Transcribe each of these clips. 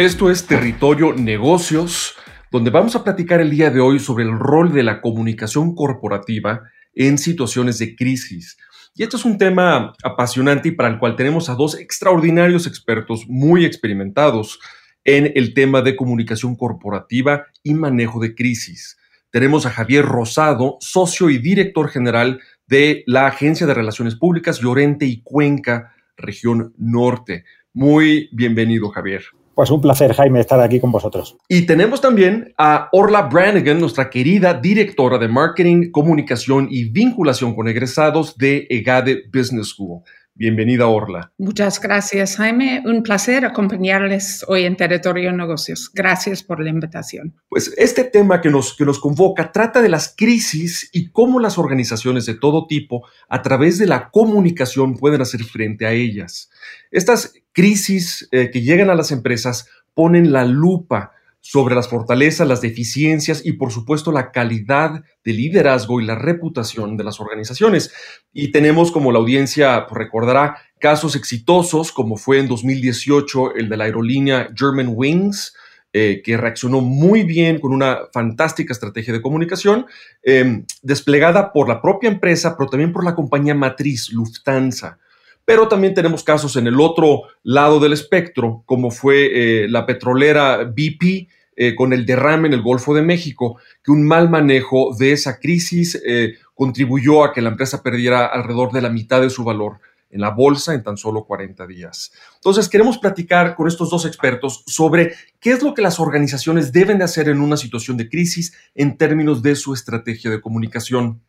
Esto es Territorio Negocios, donde vamos a platicar el día de hoy sobre el rol de la comunicación corporativa en situaciones de crisis. Y esto es un tema apasionante y para el cual tenemos a dos extraordinarios expertos muy experimentados en el tema de comunicación corporativa y manejo de crisis. Tenemos a Javier Rosado, socio y director general de la Agencia de Relaciones Públicas Llorente y Cuenca, región norte. Muy bienvenido, Javier. Pues un placer, Jaime, estar aquí con vosotros. Y tenemos también a Orla Brannigan, nuestra querida directora de Marketing, Comunicación y Vinculación con Egresados de EGADE Business School. Bienvenida, Orla. Muchas gracias, Jaime. Un placer acompañarles hoy en Territorio Negocios. Gracias por la invitación. Pues este tema que nos, que nos convoca trata de las crisis y cómo las organizaciones de todo tipo, a través de la comunicación, pueden hacer frente a ellas. Estas crisis eh, que llegan a las empresas ponen la lupa sobre las fortalezas, las deficiencias y por supuesto la calidad de liderazgo y la reputación de las organizaciones. Y tenemos, como la audiencia recordará, casos exitosos como fue en 2018 el de la aerolínea German Wings, eh, que reaccionó muy bien con una fantástica estrategia de comunicación, em, desplegada por la propia empresa, pero también por la compañía matriz Lufthansa. Pero también tenemos casos en el otro lado del espectro, como fue eh, la petrolera BP eh, con el derrame en el Golfo de México, que un mal manejo de esa crisis eh, contribuyó a que la empresa perdiera alrededor de la mitad de su valor en la bolsa en tan solo 40 días. Entonces, queremos platicar con estos dos expertos sobre qué es lo que las organizaciones deben de hacer en una situación de crisis en términos de su estrategia de comunicación.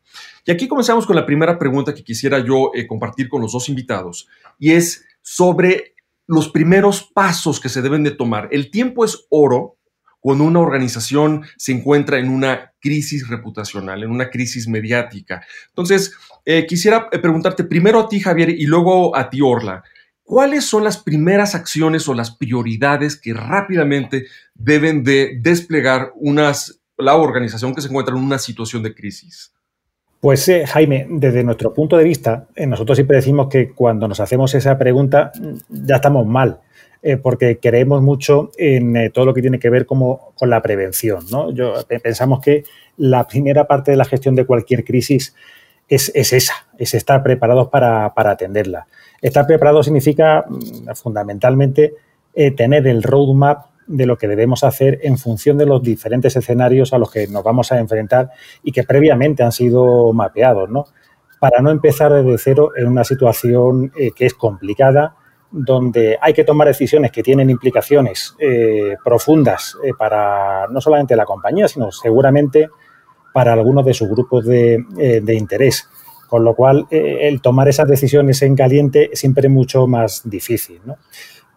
Y aquí comenzamos con la primera pregunta que quisiera yo eh, compartir con los dos invitados, y es sobre los primeros pasos que se deben de tomar. El tiempo es oro cuando una organización se encuentra en una crisis reputacional, en una crisis mediática. Entonces, eh, quisiera eh, preguntarte primero a ti, Javier, y luego a ti, Orla. ¿Cuáles son las primeras acciones o las prioridades que rápidamente deben de desplegar unas, la organización que se encuentra en una situación de crisis? Pues eh, Jaime, desde nuestro punto de vista, nosotros siempre decimos que cuando nos hacemos esa pregunta ya estamos mal, eh, porque creemos mucho en todo lo que tiene que ver como, con la prevención. ¿no? Yo, pensamos que la primera parte de la gestión de cualquier crisis es, esa, es estar preparados para, para, atenderla. Estar preparado significa mm, fundamentalmente tener el roadmap de lo que debemos hacer en función de los diferentes escenarios a los que nos vamos a enfrentar y que previamente han sido mapeados, ¿no? Para no empezar desde cero en una situación eh, que es complicada, donde hay que tomar decisiones que tienen implicaciones eh, profundas eh, para no solamente la compañía, sino seguramente para algunos de sus grupos de, de interés. Con lo cual, el tomar esas decisiones en caliente es siempre mucho más difícil. ¿no?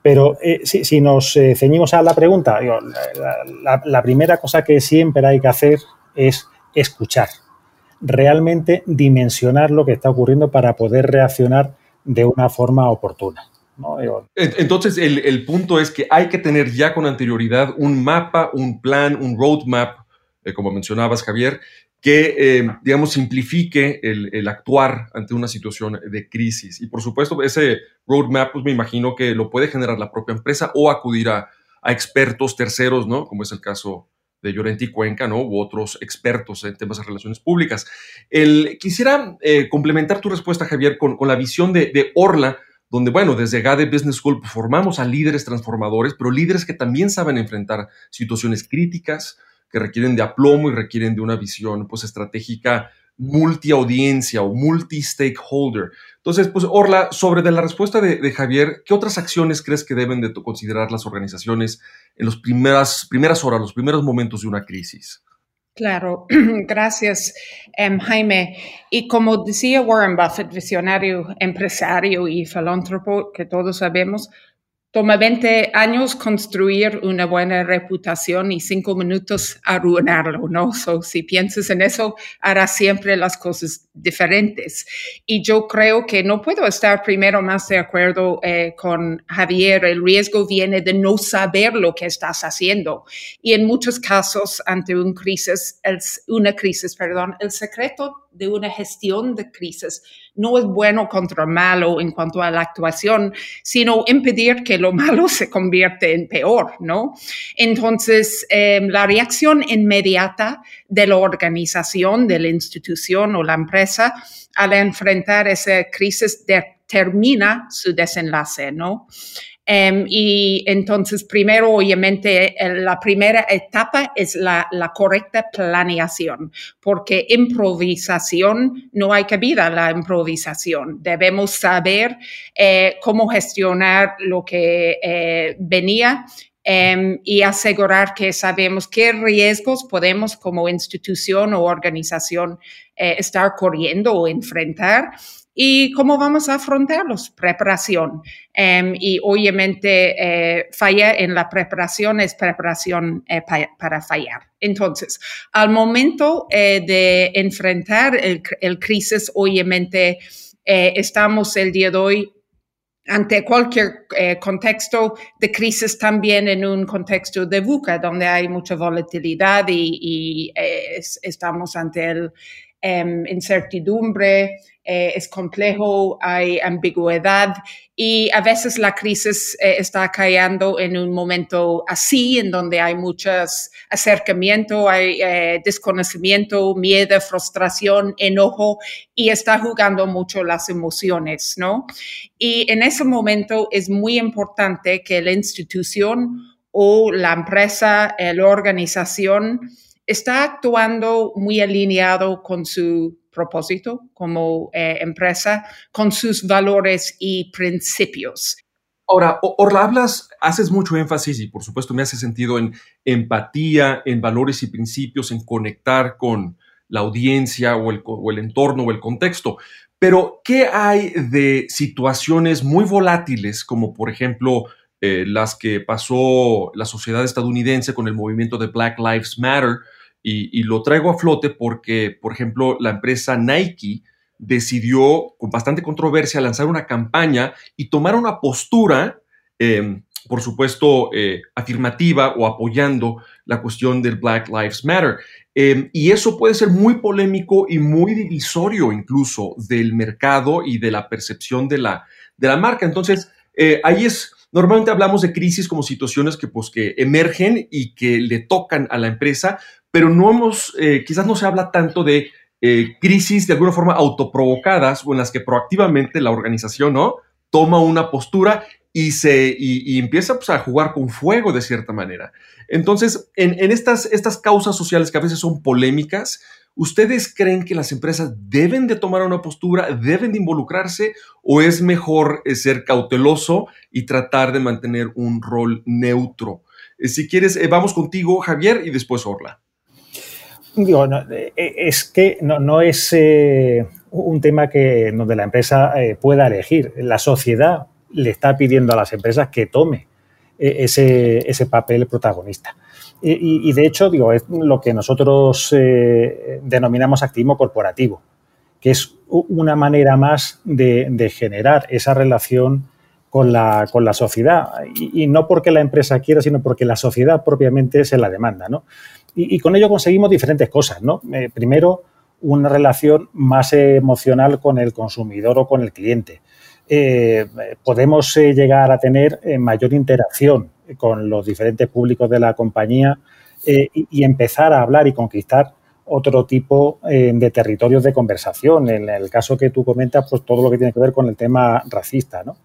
Pero eh, si, nos eh, ceñimos a la pregunta, la, primera cosa que siempre hay que hacer es escuchar, realmente dimensionar lo que está ocurriendo para poder reaccionar de una forma oportuna. Entonces, el, punto es que hay que tener ya con anterioridad un mapa, un plan, un roadmap, eh, como mencionabas, Javier, que, eh, digamos, simplifique el, actuar ante una situación de crisis. Y por supuesto, ese roadmap, pues me imagino que lo puede generar la propia empresa o acudir a, expertos terceros, ¿no? Como es el caso de Llorente y Cuenca, ¿no? U otros expertos en temas de relaciones públicas. El, quisiera eh, complementar tu respuesta, Javier, con, la visión de, Orla, donde, bueno, desde GADE Business School formamos a líderes transformadores, pero líderes que también saben enfrentar situaciones críticas, que requieren de aplomo y requieren de una visión pues estratégica multiaudiencia o multi-stakeholder. Entonces, pues Orla, sobre de la respuesta de, Javier, ¿qué otras acciones crees que deben de considerar las organizaciones en las primeras, primeras horas, los primeros momentos de una crisis? Claro, gracias, em, Jaime. Y como decía Warren Buffett, visionario, empresario y filántropo, que todos sabemos, Toma 20 años construir una buena reputación y cinco minutos arruinarlo, ¿no? So, si piensas en eso, harás siempre las cosas diferentes. Y yo creo que no puedo estar primero más de acuerdo eh, con Javier. El riesgo viene de no saber lo que estás haciendo. Y en muchos casos, ante un crisis, una crisis, perdón, el secreto de una gestión de crisis no es bueno contra malo en cuanto a la actuación, sino impedir que lo malo se convierte en peor, ¿no? Entonces, em, la reacción inmediata de la organización, de la institución o la empresa al enfrentar esa crisis determina su desenlace, ¿no? Em, y entonces, primero, obviamente, la primera etapa es la, correcta planeación, porque improvisación, no hay cabida la improvisación. Debemos saber eh, cómo gestionar lo que eh, venía em, y asegurar que sabemos qué riesgos podemos como institución o organización eh, estar corriendo o enfrentar ¿Y cómo vamos a afrontarlos? Preparación. Em, y obviamente eh, falla en la preparación es preparación eh, para fallar. Entonces, al momento eh, de enfrentar el, el, crisis, obviamente estamos el día de hoy ante cualquier contexto de crisis, también en un contexto de VUCA, donde hay mucha volatilidad y, estamos ante el em, incertidumbre, eh, es complejo, hay ambigüedad y a veces la crisis eh, está cayendo en un momento así, en donde hay muchos acercamiento, hay eh, desconocimiento, miedo, frustración, enojo y está jugando mucho las emociones, ¿no? Y en ese momento es muy importante que la institución o la empresa, la organización, está actuando muy alineado con su propósito como eh, empresa, con sus valores y principios. Ahora, Orla, hablas, haces mucho énfasis y por supuesto me hace sentido en empatía, en valores y principios, en conectar con la audiencia o o el entorno o el contexto. Pero, ¿qué hay de situaciones muy volátiles como por ejemplo eh, las que pasó la sociedad estadounidense con el movimiento de Black Lives Matter, y, lo traigo a flote porque, por ejemplo, la empresa Nike decidió, con bastante controversia, lanzar una campaña y tomar una postura, em, por supuesto, eh, afirmativa o apoyando la cuestión del Black Lives Matter. Em, y eso puede ser muy polémico y muy divisorio incluso del mercado y de la percepción de la, de la marca. Entonces, eh, ahí es, normalmente hablamos de crisis como situaciones que, pues, que emergen y que le tocan a la empresa, pero no hemos, eh, quizás no se habla tanto de eh, crisis de alguna forma autoprovocadas o en las que proactivamente la organización ¿no? toma una postura y, se, y, empieza pues, a jugar con fuego de cierta manera. Entonces, en, en, estas, estas causas sociales que a veces son polémicas, ¿ustedes creen que las empresas deben de tomar una postura, deben de involucrarse o es mejor eh, ser cauteloso y tratar de mantener un rol neutro? si quieres, vamos contigo, Javier, y después Orla. Digo, eh, eh, es que no, es eh, un tema que donde la empresa pueda elegir. La sociedad le está pidiendo a las empresas que tome ese, ese papel protagonista. Y, de hecho, digo, es lo que nosotros denominamos activismo corporativo, que es una manera más de, generar esa relación con la, con la sociedad. Y, no porque la empresa quiera, sino porque la sociedad propiamente se la demanda. ¿no? Y, con ello conseguimos diferentes cosas, ¿no? Eh, primero, una relación más emocional con el consumidor o con el cliente. Eh, podemos eh, llegar a tener mayor interacción con los diferentes públicos de la compañía y, empezar a hablar y conquistar otro tipo de territorios de conversación. En el caso que tú comentas, pues todo lo que tiene que ver con el tema racista, ¿no?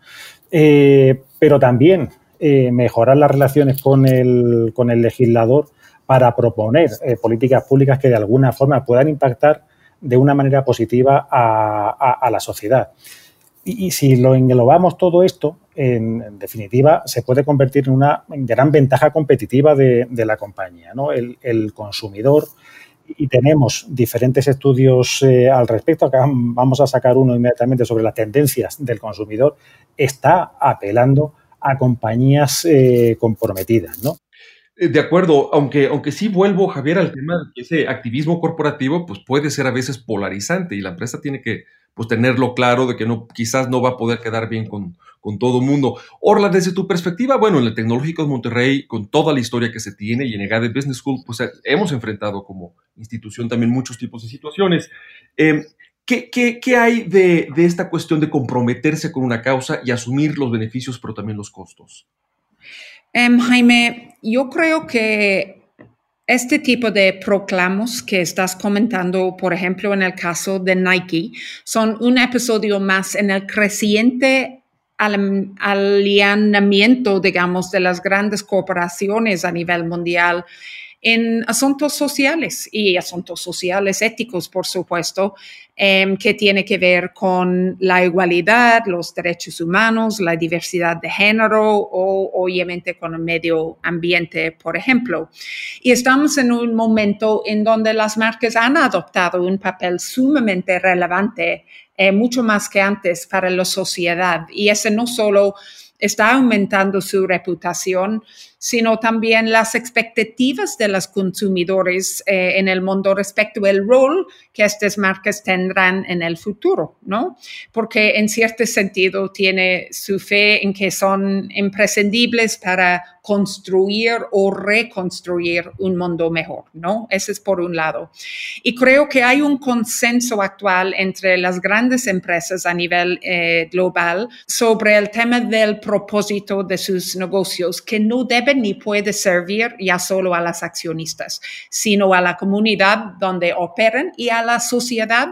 pero también mejorar las relaciones con el, con el legislador para proponer eh, políticas públicas que de alguna forma puedan impactar de una manera positiva a, la sociedad. Y, si lo englobamos todo esto, en, definitiva, se puede convertir en una gran ventaja competitiva de, la compañía. ¿no? El, consumidor, y tenemos diferentes estudios eh, al respecto, acá vamos a sacar uno inmediatamente sobre las tendencias del consumidor, está apelando a compañías eh, comprometidas, ¿no? Eh, de acuerdo, aunque, aunque sí vuelvo, Javier, al tema de ese activismo corporativo pues puede ser a veces polarizante y la empresa tiene que pues, tenerlo claro de que no, quizás no va a poder quedar bien con, con todo mundo. Orla, desde tu perspectiva, bueno, en el Tecnológico de Monterrey, con toda la historia que se tiene y en EGADE Business School, pues hemos enfrentado como institución también muchos tipos de situaciones. Em, ¿qué, qué, hay de, de esta cuestión de comprometerse con una causa y asumir los beneficios, pero también los costos? Um, Jaime, yo creo que este tipo de proclamos que estás comentando, por ejemplo, en el caso de Nike, son un episodio más en el creciente alineamiento, digamos, de las grandes corporaciones a nivel mundial en asuntos sociales y asuntos sociales éticos, por supuesto, em, que tiene que ver con la igualdad, los derechos humanos, la diversidad de género o obviamente con el medio ambiente, por ejemplo. Y estamos en un momento en donde las marcas han adoptado un papel sumamente relevante, eh, mucho más que antes para la sociedad. Y ese no solo está aumentando su reputación, sino también las expectativas de los consumidores eh, en el mundo respecto al rol que estas marcas tendrán en el futuro, ¿no? Porque en cierto sentido tiene su fe en que son imprescindibles para construir o reconstruir un mundo mejor, ¿no? Ese es por un lado. Y creo que hay un consenso actual entre las grandes empresas a nivel eh, global sobre el tema del propósito de sus negocios que no debe ni puede servir ya solo a las accionistas, sino a la comunidad donde operan y a la sociedad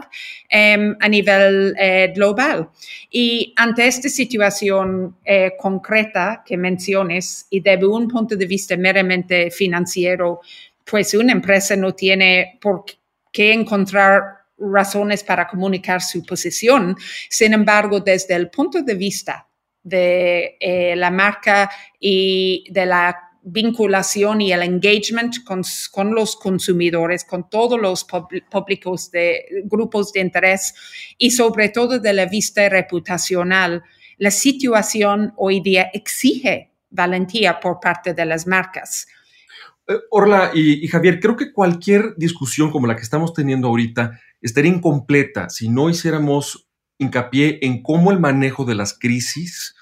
em, a nivel eh, global. Y ante esta situación eh, concreta que menciones y desde un punto de vista meramente financiero, pues una empresa no tiene por qué encontrar razones para comunicar su posición. Sin embargo, desde el punto de vista de eh, la marca y de la vinculación y el engagement con, los consumidores, con todos los públicos de grupos de interés y sobre todo de la vista reputacional. La situación hoy día exige valentía por parte de las marcas. Eh, Orla y, y Javier, creo que cualquier discusión como la que estamos teniendo ahorita estaría incompleta si no hiciéramos hincapié en cómo el manejo de las crisis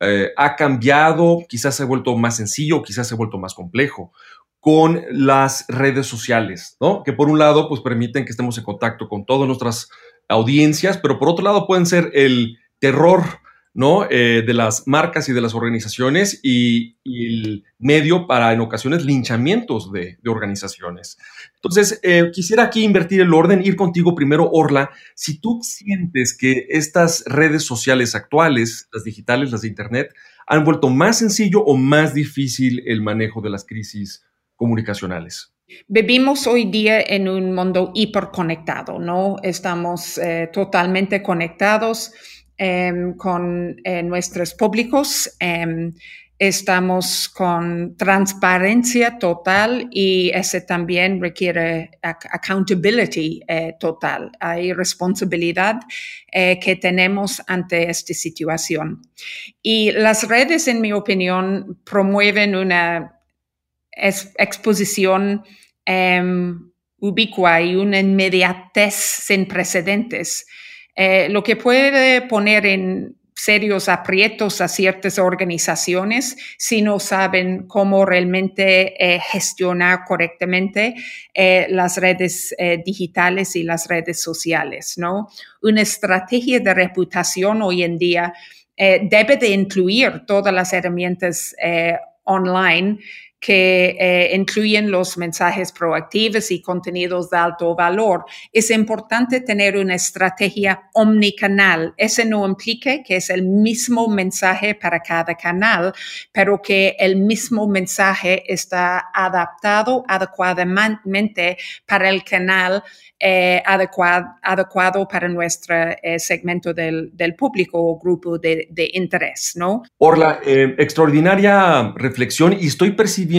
eh, ha cambiado, quizás se ha vuelto más sencillo, quizás se ha vuelto más complejo con las redes sociales, ¿no? Que por un lado, pues permiten que estemos en contacto con todas nuestras audiencias, pero por otro lado pueden ser el terror ¿no? Eh, de las marcas y de las organizaciones y, el medio para, en ocasiones, linchamientos de, organizaciones. Entonces, eh, quisiera aquí invertir el orden, ir contigo primero, Orla. Si tú sientes que estas redes sociales actuales, las digitales, las de Internet, han vuelto más sencillo o más difícil el manejo de las crisis comunicacionales. Vivimos hoy día en un mundo hiperconectado, ¿no? Estamos eh, totalmente conectados con eh, nuestros públicos. Em, estamos con transparencia total y ese también requiere accountability eh, total. Hay responsabilidad eh, que tenemos ante esta situación. Y las redes, en mi opinión, promueven una exposición um, ubicua y una inmediatez sin precedentes eh, lo que puede poner en serios aprietos a ciertas organizaciones si no saben cómo realmente eh, gestionar correctamente eh, las redes digitales y las redes sociales, ¿no? Una estrategia de reputación hoy en día debe de incluir todas las herramientas online que eh, incluyen los mensajes proactivos y contenidos de alto valor. Es importante tener una estrategia omnicanal. Ese no implica que es el mismo mensaje para cada canal, pero que el mismo mensaje está adaptado adecuadamente para el canal eh, adecuado, para nuestro eh, segmento del, público o grupo de, interés, ¿no? Orla, eh, extraordinaria reflexión y estoy percibiendo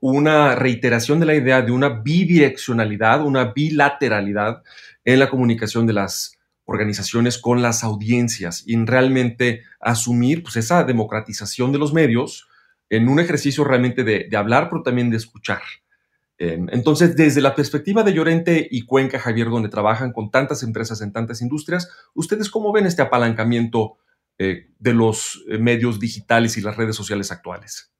una reiteración de la idea de una bidireccionalidad, una bilateralidad en la comunicación de las organizaciones con las audiencias y en realmente asumir pues, esa democratización de los medios en un ejercicio realmente de, hablar, pero también de escuchar. Em, entonces, desde la perspectiva de Llorente y Cuenca, Javier, donde trabajan con tantas empresas en tantas industrias, ¿ustedes cómo ven este apalancamiento eh, de los eh, medios digitales y las redes sociales actuales?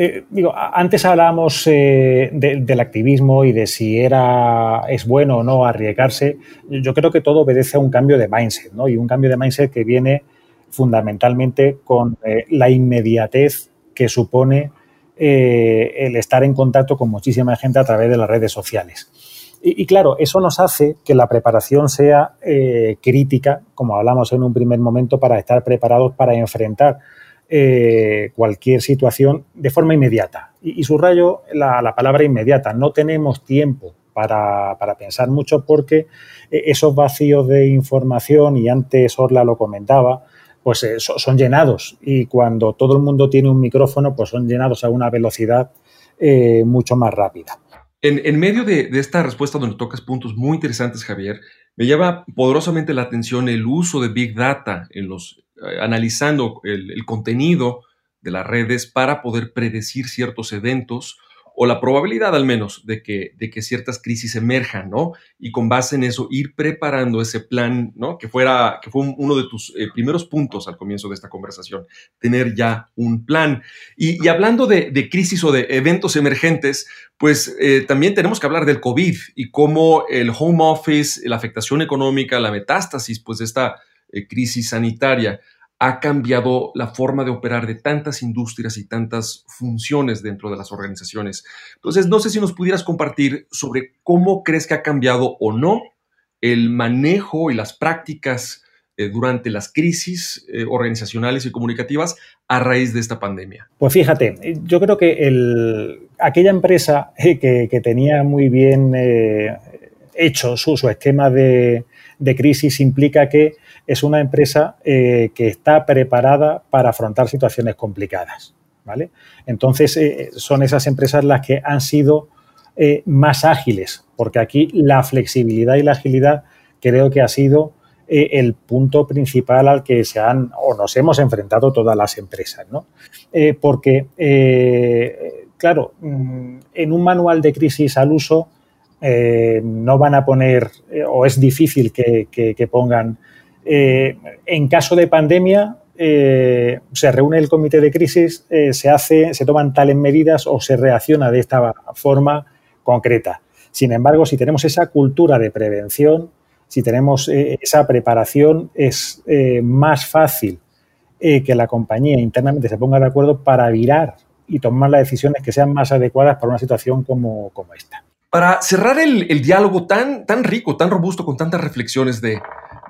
Eh, digo, antes hablábamos del activismo y de si era, es bueno o no arriesgarse. Yo creo que todo obedece a un cambio de mindset, ¿no? Y un cambio de mindset que viene fundamentalmente con la inmediatez que supone el estar en contacto con muchísima gente a través de las redes sociales. Y, claro, eso nos hace que la preparación sea eh, crítica, como hablamos en un primer momento, para estar preparados para enfrentar eh, cualquier situación de forma inmediata. Y, subrayo la, palabra inmediata. No tenemos tiempo para, pensar mucho porque eh, esos vacíos de información, y antes Orla lo comentaba, pues son llenados. Y cuando todo el mundo tiene un micrófono, pues son llenados a una velocidad mucho más rápida. En, medio de, esta respuesta donde tocas puntos muy interesantes, Javier, me llama poderosamente la atención el uso de Big Data en los, eh, analizando el, contenido de las redes para poder predecir ciertos eventos o la probabilidad al menos de que, de que ciertas crisis emerjan, ¿no? Y con base en eso ir preparando ese plan, ¿no? Que fuera, que fue uno de tus eh, primeros puntos al comienzo de esta conversación, tener ya un plan. Y, hablando de, crisis o de eventos emergentes, pues eh, también tenemos que hablar del COVID y cómo el home office, la afectación económica, la metástasis, pues de esta eh, crisis sanitaria ha cambiado la forma de operar de tantas industrias y tantas funciones dentro de las organizaciones. Entonces, no sé si nos pudieras compartir sobre cómo crees que ha cambiado o no el manejo y las prácticas eh, durante las crisis eh, organizacionales y comunicativas a raíz de esta pandemia. Pues fíjate, yo creo que aquella empresa que, tenía muy bien hecho su, esquema de crisis implica que es una empresa eh, que está preparada para afrontar situaciones complicadas. ¿vale? Entonces, eh, son esas empresas las que han sido eh, más ágiles, porque aquí la flexibilidad y la agilidad creo que ha sido el punto principal al que se han o nos hemos enfrentado todas las empresas. ¿no? porque, claro, mm, en un manual de crisis al uso, no van a poner, o es difícil que pongan eh, en caso de pandemia, eh, se reúne el comité de crisis, eh, se hace, se toman tales medidas o se reacciona de esta forma concreta. Sin embargo, si tenemos esa cultura de prevención, si tenemos esa preparación, es más fácil que la compañía internamente se ponga de acuerdo para virar y tomar las decisiones que sean más adecuadas para una situación como, esta. Para cerrar el, diálogo tan, tan rico, tan robusto, con tantas reflexiones de,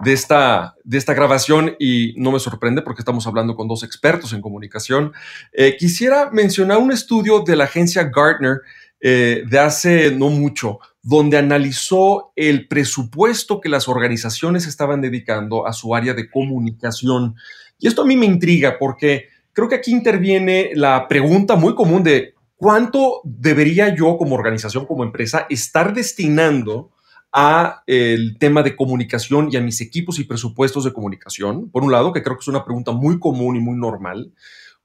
de esta, de esta grabación y no me sorprende porque estamos hablando con dos expertos en comunicación. Eh, quisiera mencionar un estudio de la agencia Gartner eh, de hace no mucho, donde analizó el presupuesto que las organizaciones estaban dedicando a su área de comunicación. Y esto a mí me intriga porque creo que aquí interviene la pregunta muy común de cuánto debería yo como organización, como empresa, estar destinando a el tema de comunicación y a mis equipos y presupuestos de comunicación, por un lado, que creo que es una pregunta muy común y muy normal,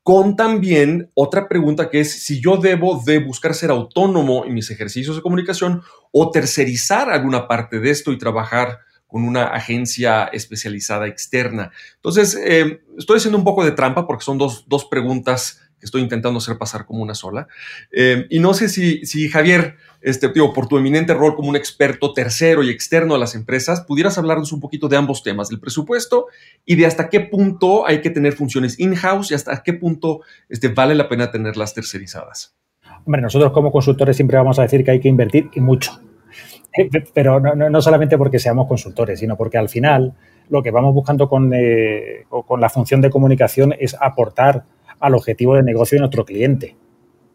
con también otra pregunta que es si yo debo de buscar ser autónomo en mis ejercicios de comunicación o tercerizar alguna parte de esto y trabajar con una agencia especializada externa. Entonces, eh, estoy haciendo un poco de trampa porque son dos, dos preguntas estoy intentando hacer pasar como una sola. Eh, y no sé si, si Javier, este, digo, por tu eminente rol como un experto tercero y externo a las empresas, pudieras hablarnos un poquito de ambos temas, del presupuesto y de hasta qué punto hay que tener funciones in-house y hasta qué punto este, vale la pena tenerlas tercerizadas. Hombre, nosotros como consultores siempre vamos a decir que hay que invertir y mucho. Eh, pero no, no, solamente porque seamos consultores, sino porque al final lo que vamos buscando con, eh, con la función de comunicación es aportar al objetivo de negocio de nuestro cliente.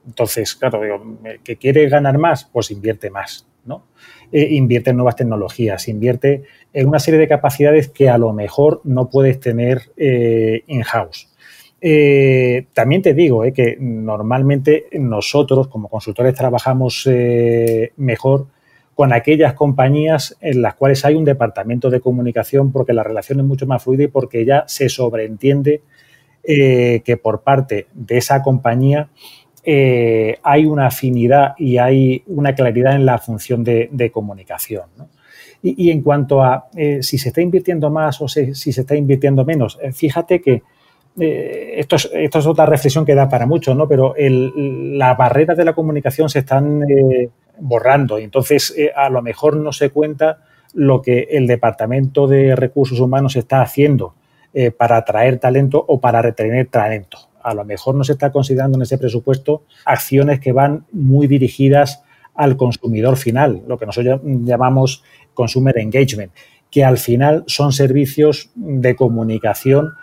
Entonces, claro, que quiere ganar más, pues invierte más, ¿no? Eh, invierte en nuevas tecnologías, invierte en una serie de capacidades que a lo mejor no puedes tener eh, in-house. Eh, también te digo que normalmente nosotros como consultores trabajamos mejor con aquellas compañías en las cuales hay un departamento de comunicación porque la relación es mucho más fluida y porque ya se sobreentiende eh, que por parte de esa compañía eh, hay una afinidad y hay una claridad en la función de, comunicación. Y, en cuanto a eh, si se está invirtiendo más o si, se está invirtiendo menos, fíjate que esto, es, otra reflexión que da para mucho, ¿no? pero las barreras de la comunicación se están borrando entonces a lo mejor no se cuenta lo que el Departamento de Recursos Humanos está haciendo eh, para atraer talento o para retener talento. A lo mejor no se está considerando en ese presupuesto acciones que van muy dirigidas al consumidor final, lo que nosotros llamamos consumer engagement, que al final son servicios de comunicación,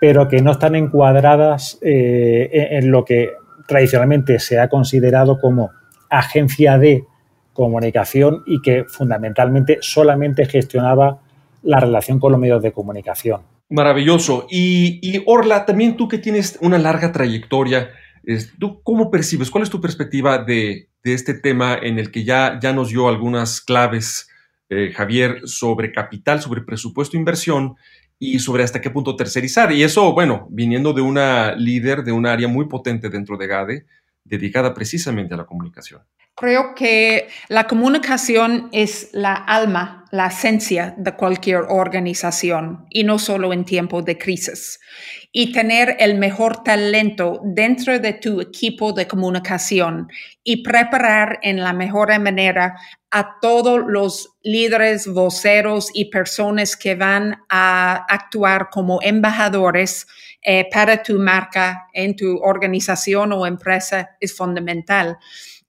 pero que no están encuadradas eh, en lo que tradicionalmente se ha considerado como agencia de comunicación y que fundamentalmente solamente gestionaba la relación con los medios de comunicación. Maravilloso. Y, Orla, también tú que tienes una larga trayectoria, ¿tú cómo percibes? ¿Cuál es tu perspectiva de, este tema en el que ya, ya nos dio algunas claves, eh, Javier, sobre capital, sobre presupuesto, inversión y sobre hasta qué punto tercerizar? Y eso, bueno, viniendo de una líder de un área muy potente dentro de GADE, dedicada precisamente a la comunicación. Creo que la comunicación es la alma, la esencia de cualquier organización y no solo en tiempos de crisis. Y tener el mejor talento dentro de tu equipo de comunicación y preparar en la mejor manera a todos los líderes, voceros y personas que van a actuar como embajadores eh, para tu marca en tu organización o empresa es fundamental.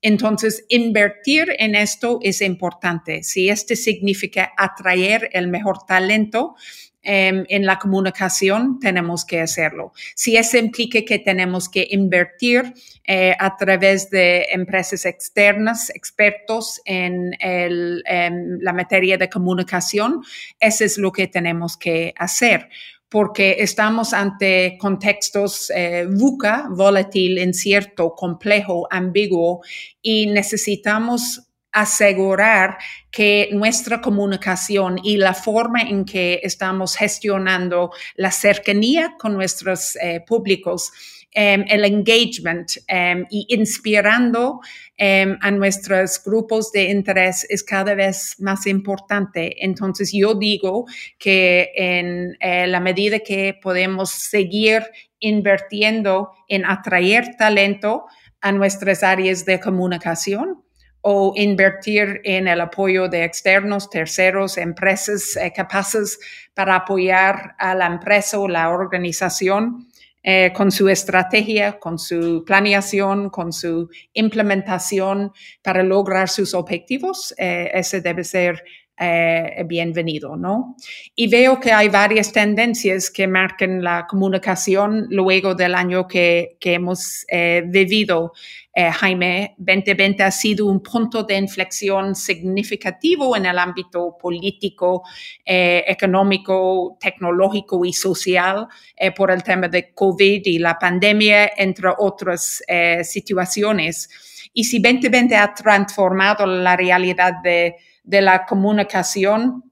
Entonces, invertir en esto es importante. Si esto significa atraer el mejor talento, em, en la comunicación tenemos que hacerlo. Si eso implica que tenemos que invertir eh, a través de empresas externas, expertos en, en, la materia de comunicación, eso es lo que tenemos que hacer porque estamos ante contextos eh, VUCA, volátil, incierto, complejo, ambiguo, y necesitamos asegurar que nuestra comunicación y la forma en que estamos gestionando la cercanía con nuestros eh, públicos el engagement um, y inspirando um, a nuestros grupos de interés es cada vez más importante. Entonces yo digo que en eh, la medida que podemos seguir invirtiendo en atraer talento a nuestras áreas de comunicación, o invertir en el apoyo de externos, terceros, empresas eh, capaces para apoyar a la empresa o la organización eh, con su estrategia, con su planeación, con su implementación para lograr sus objetivos, eh, ese debe ser eh, bienvenido, ¿no? Y veo que hay varias tendencias que marcan la comunicación luego del año que, que hemos eh, vivido. Eh, Jaime, 2020 ha sido un punto de inflexión significativo en el ámbito político, económico, tecnológico y social por el tema de COVID y la pandemia, entre otras situaciones. Y si 2020 ha transformado la realidad de de la comunicación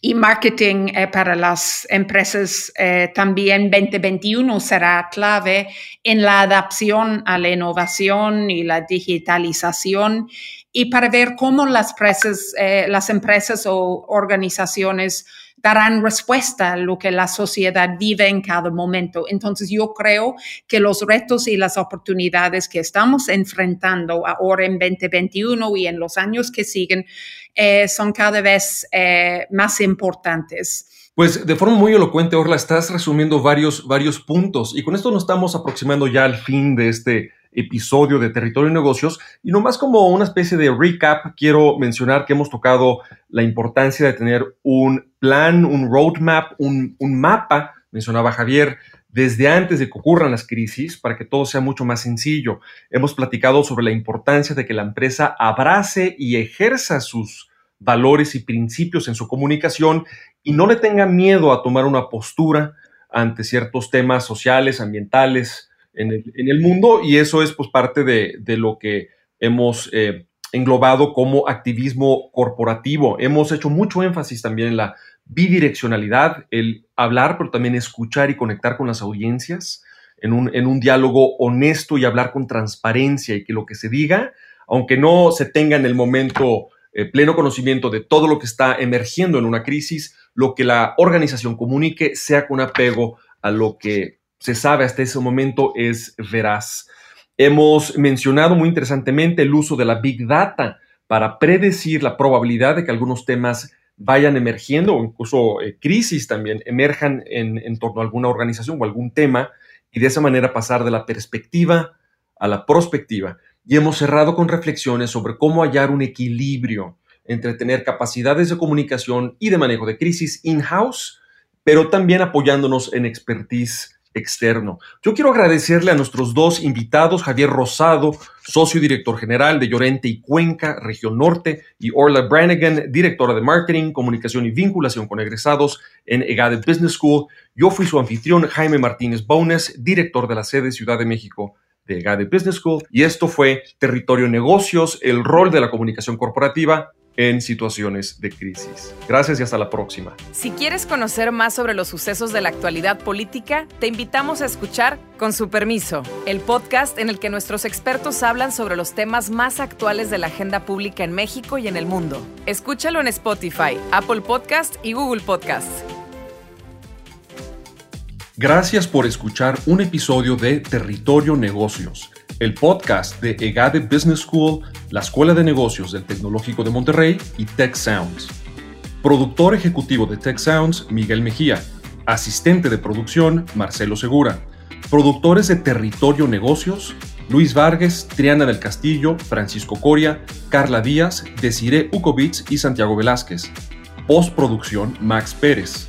y marketing eh, para las empresas eh, también 2021 será clave en la adaptación a la innovación y la digitalización y para ver cómo las, empresas, eh, las empresas o organizaciones darán respuesta a lo que la sociedad vive en cada momento. Entonces yo creo que los retos y las oportunidades que estamos enfrentando ahora en 2021 y en los años que siguen eh, son cada vez eh, más importantes. Pues de forma muy elocuente, Orla, estás resumiendo varios, varios puntos y con esto nos estamos aproximando ya al fin de este episodio de Territorio y Negocios. Y nomás como una especie de recap, quiero mencionar que hemos tocado la importancia de tener un plan, un roadmap, un, un mapa, mencionaba Javier, desde antes de que ocurran las crisis para que todo sea mucho más sencillo. Hemos platicado sobre la importancia de que la empresa abrace y ejerza sus valores y principios en su comunicación y no le tenga miedo a tomar una postura ante ciertos temas sociales, ambientales, en el, mundo y eso es pues parte de, lo que hemos eh, englobado como activismo corporativo. Hemos hecho mucho énfasis también en la bidireccionalidad, el hablar, pero también escuchar y conectar con las audiencias en un, en un diálogo honesto y hablar con transparencia y que lo que se diga, aunque no se tenga en el momento eh, pleno conocimiento de todo lo que está emergiendo en una crisis, lo que la organización comunique sea con apego a lo que se sabe hasta ese momento es veraz. Hemos mencionado muy interesantemente el uso de la Big Data para predecir la probabilidad de que algunos temas vayan emergiendo o incluso eh, crisis también emerjan en, en torno a alguna organización o algún tema y de esa manera pasar de la perspectiva a la prospectiva. Y hemos cerrado con reflexiones sobre cómo hallar un equilibrio entre tener capacidades de comunicación y de manejo de crisis in-house, pero también apoyándonos en expertise externo. Yo quiero agradecerle a nuestros dos invitados, Javier Rosado, socio director general de Llorente y Cuenca, región norte, y Orla Brannigan, directora de marketing, comunicación y vinculación con egresados en EGADE Business School. Yo fui su anfitrión, Jaime Martínez Bones, director de la sede Ciudad de México de EGADE Business School. Y esto fue Territorio Negocios, el rol de la comunicación corporativa en situaciones de crisis. Gracias y hasta la próxima. Si quieres conocer más sobre los sucesos de la actualidad política, te invitamos a escuchar Con su permiso, el podcast en el que nuestros expertos hablan sobre los temas más actuales de la agenda pública en México y en el mundo. Escúchalo en Spotify, Apple Podcast y Google Podcast. Gracias por escuchar un episodio de Territorio Negocios el podcast de EGADE Business School, la Escuela de Negocios del Tecnológico de Monterrey y Tech Sounds. Productor ejecutivo de Tech Sounds, Miguel Mejía. Asistente de producción, Marcelo Segura. Productores de Territorio Negocios, Luis Vargas, Triana del Castillo, Francisco Coria, Carla Díaz, Desiree Ukovitz y Santiago Velázquez. Postproducción, Max Pérez.